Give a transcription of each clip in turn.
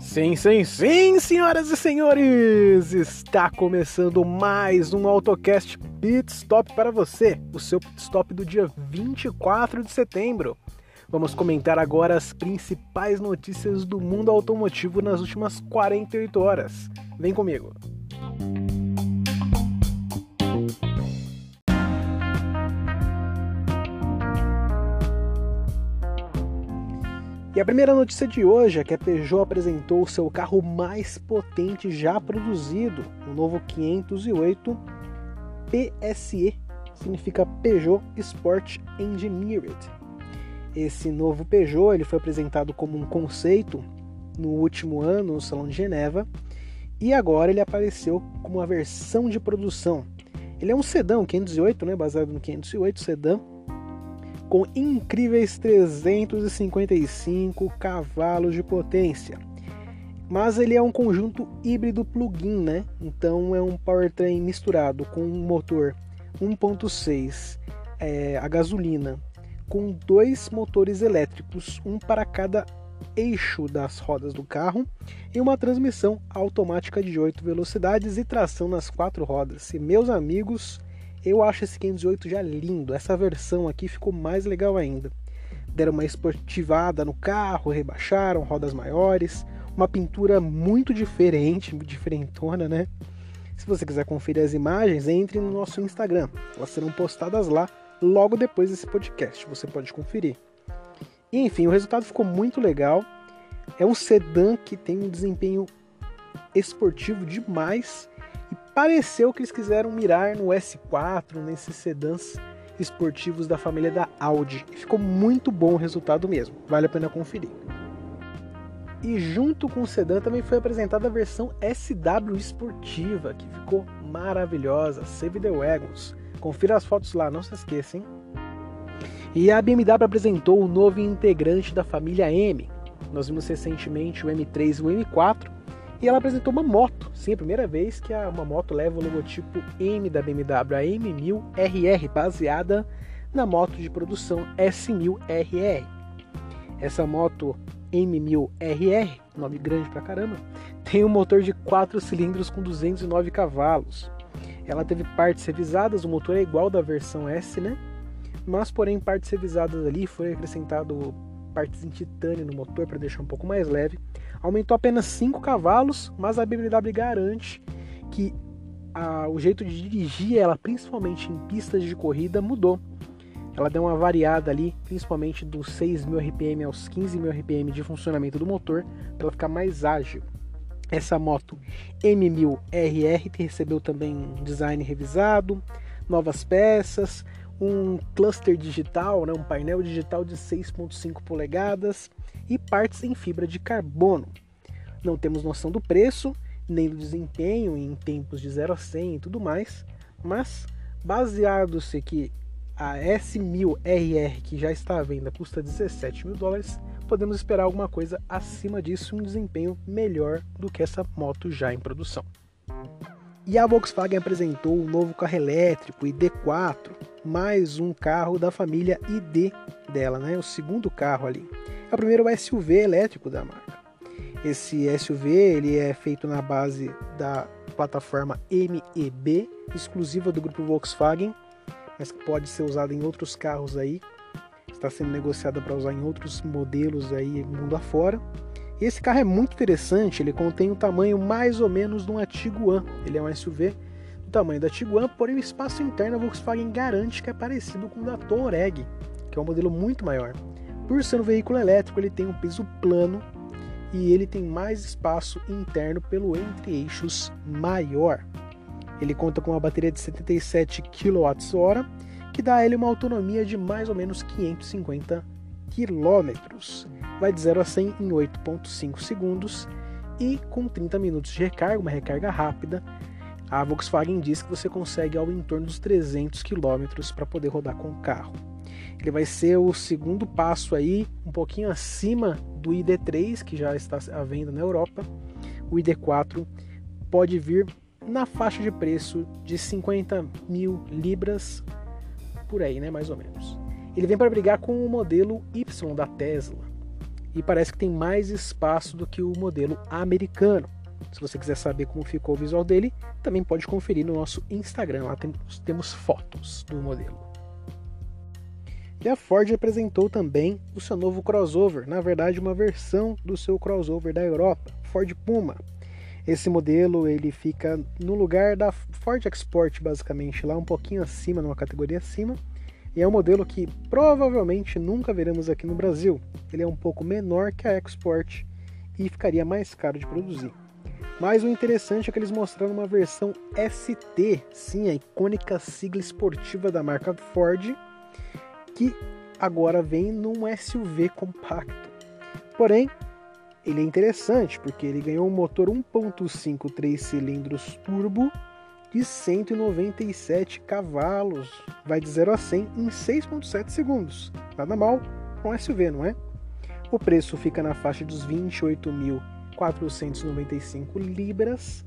Sim, sim, sim, senhoras e senhores! Está começando mais um AutoCast Pit Stop para você, o seu pit stop do dia 24 de setembro. Vamos comentar agora as principais notícias do mundo automotivo nas últimas 48 horas. Vem comigo! E a primeira notícia de hoje é que a Peugeot apresentou o seu carro mais potente já produzido, o novo 508 PSE, significa Peugeot Sport Engineered. Esse novo Peugeot ele foi apresentado como um conceito no último ano no Salão de Geneva e agora ele apareceu como uma versão de produção. Ele é um sedã, 508, né, baseado no 508 sedã, com incríveis 355 cavalos de potência. Mas ele é um conjunto híbrido plug-in, né? Então é um powertrain misturado com um motor 1.6 é, a gasolina, com dois motores elétricos, um para cada eixo das rodas do carro e uma transmissão automática de 8 velocidades e tração nas quatro rodas. E meus amigos, eu acho esse 508 já lindo. Essa versão aqui ficou mais legal ainda. Deram uma esportivada no carro, rebaixaram rodas maiores, uma pintura muito diferente, diferentona, né? Se você quiser conferir as imagens, entre no nosso Instagram. Elas serão postadas lá logo depois desse podcast. Você pode conferir. Enfim, o resultado ficou muito legal. É um sedã que tem um desempenho esportivo demais e pareceu que eles quiseram mirar no S4, nesses sedãs esportivos da família da Audi. E ficou muito bom o resultado mesmo, vale a pena conferir. E junto com o sedã também foi apresentada a versão SW esportiva, que ficou maravilhosa, Save the Wagons. Confira as fotos lá, não se esqueçam. E a BMW apresentou o novo integrante da família M. Nós vimos recentemente o M3 e o M4, e ela apresentou uma moto. Sim, a primeira vez que uma moto leva o logotipo M da BMW, a M1000RR, baseada na moto de produção S1000RR. Essa moto M1000RR, nome grande pra caramba, tem um motor de 4 cilindros com 209 cavalos. Ela teve partes revisadas, o motor é igual da versão S, né? Mas, porém, partes revisadas ali foi acrescentado partes em titânio no motor para deixar um pouco mais leve. Aumentou apenas 5 cavalos, mas a BMW garante que a, o jeito de dirigir ela, principalmente em pistas de corrida, mudou. Ela deu uma variada ali, principalmente dos 6.000 RPM aos 15.000 RPM de funcionamento do motor, para ela ficar mais ágil. Essa moto M1000RR recebeu também um design revisado, novas peças, um cluster digital, né, um painel digital de 6.5 polegadas e partes em fibra de carbono. Não temos noção do preço, nem do desempenho em tempos de 0 a 100 e tudo mais, mas baseado-se que a S1000RR que já está à venda custa 17 mil dólares, podemos esperar alguma coisa acima disso, um desempenho melhor do que essa moto já em produção. E a Volkswagen apresentou o um novo carro elétrico, o ID4, mais um carro da família ID dela, né? O segundo carro ali. É o primeiro SUV elétrico da marca. Esse SUV ele é feito na base da plataforma MEB, exclusiva do grupo Volkswagen, mas que pode ser usada em outros carros aí. Está sendo negociada para usar em outros modelos aí mundo afora. Esse carro é muito interessante, ele contém o tamanho mais ou menos de um Tiguan. Ele é um SUV do tamanho da Tiguan, porém o espaço interno a Volkswagen garante que é parecido com o da Touareg, que é um modelo muito maior. Por ser um veículo elétrico, ele tem um peso plano e ele tem mais espaço interno pelo entre-eixos maior. Ele conta com uma bateria de 77 kWh, que dá a ele uma autonomia de mais ou menos 550 km vai de 0 a 100 em 8,5 segundos e com 30 minutos de recarga, uma recarga rápida, a Volkswagen diz que você consegue ao entorno dos 300 km para poder rodar com o carro. Ele vai ser o segundo passo aí, um pouquinho acima do ID3, que já está à venda na Europa. O ID4 pode vir na faixa de preço de 50 mil libras, por aí, né, mais ou menos. Ele vem para brigar com o modelo Y da Tesla e parece que tem mais espaço do que o modelo americano. Se você quiser saber como ficou o visual dele, também pode conferir no nosso Instagram, lá temos, fotos do modelo. E a Ford apresentou também o seu novo crossover, na verdade uma versão do seu crossover da Europa, Ford Puma. Esse modelo ele fica no lugar da Ford Export, basicamente, lá um pouquinho acima, numa categoria acima, e é um modelo que provavelmente nunca veremos aqui no Brasil. Ele é um pouco menor que a Export e ficaria mais caro de produzir. Mas o interessante é que eles mostraram uma versão ST, sim, a icônica sigla esportiva da marca Ford, que agora vem num SUV compacto. Porém, ele é interessante porque ele ganhou um motor 1.5 3 cilindros turbo de 197 cavalos. Vai de 0 a 100 em 6,7 segundos. Nada mal um SUV, não é? O preço fica na faixa dos 28.495 libras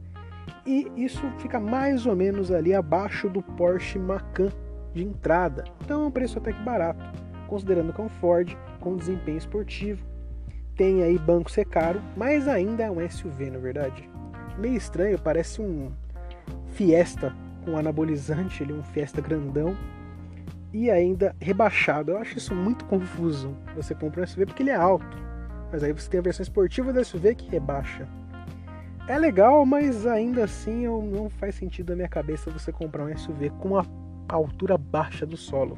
e isso fica mais ou menos ali abaixo do Porsche Macan de entrada. Então é um preço até que barato, considerando que é um Ford com desempenho esportivo. Tem aí banco ser caro, mas ainda é um SUV, na verdade. Meio estranho, parece um Fiesta com anabolizante, ele é um Fiesta grandão e ainda rebaixado. Eu acho isso muito confuso. Você compra um SUV porque ele é alto, mas aí você tem a versão esportiva do SUV que rebaixa. É legal, mas ainda assim eu, não faz sentido na minha cabeça você comprar um SUV com a altura baixa do solo.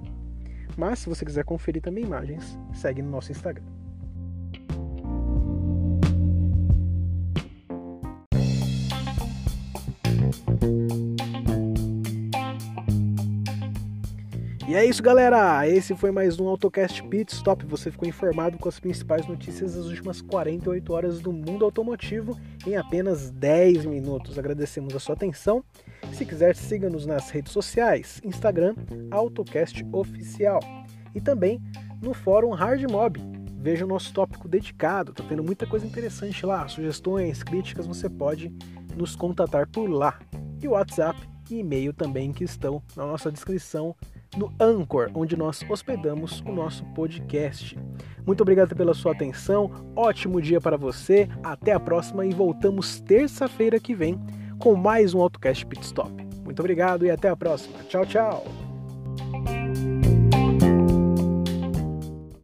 Mas se você quiser conferir também imagens, segue no nosso Instagram. E é isso, galera. Esse foi mais um AutoCast Pit Stop. Você ficou informado com as principais notícias das últimas 48 horas do mundo automotivo em apenas 10 minutos. Agradecemos a sua atenção. Se quiser, siga-nos nas redes sociais: Instagram, AutoCast Oficial. E também no fórum Hardmob. Veja o nosso tópico dedicado, tá tendo muita coisa interessante lá. Sugestões, críticas, você pode nos contatar por lá. E o WhatsApp e e-mail também que estão na nossa descrição no Anchor, onde nós hospedamos o nosso podcast. Muito obrigado pela sua atenção, ótimo dia para você, até a próxima e voltamos terça-feira que vem com mais um AutoCast Pit Stop. Muito obrigado e até a próxima. Tchau, tchau!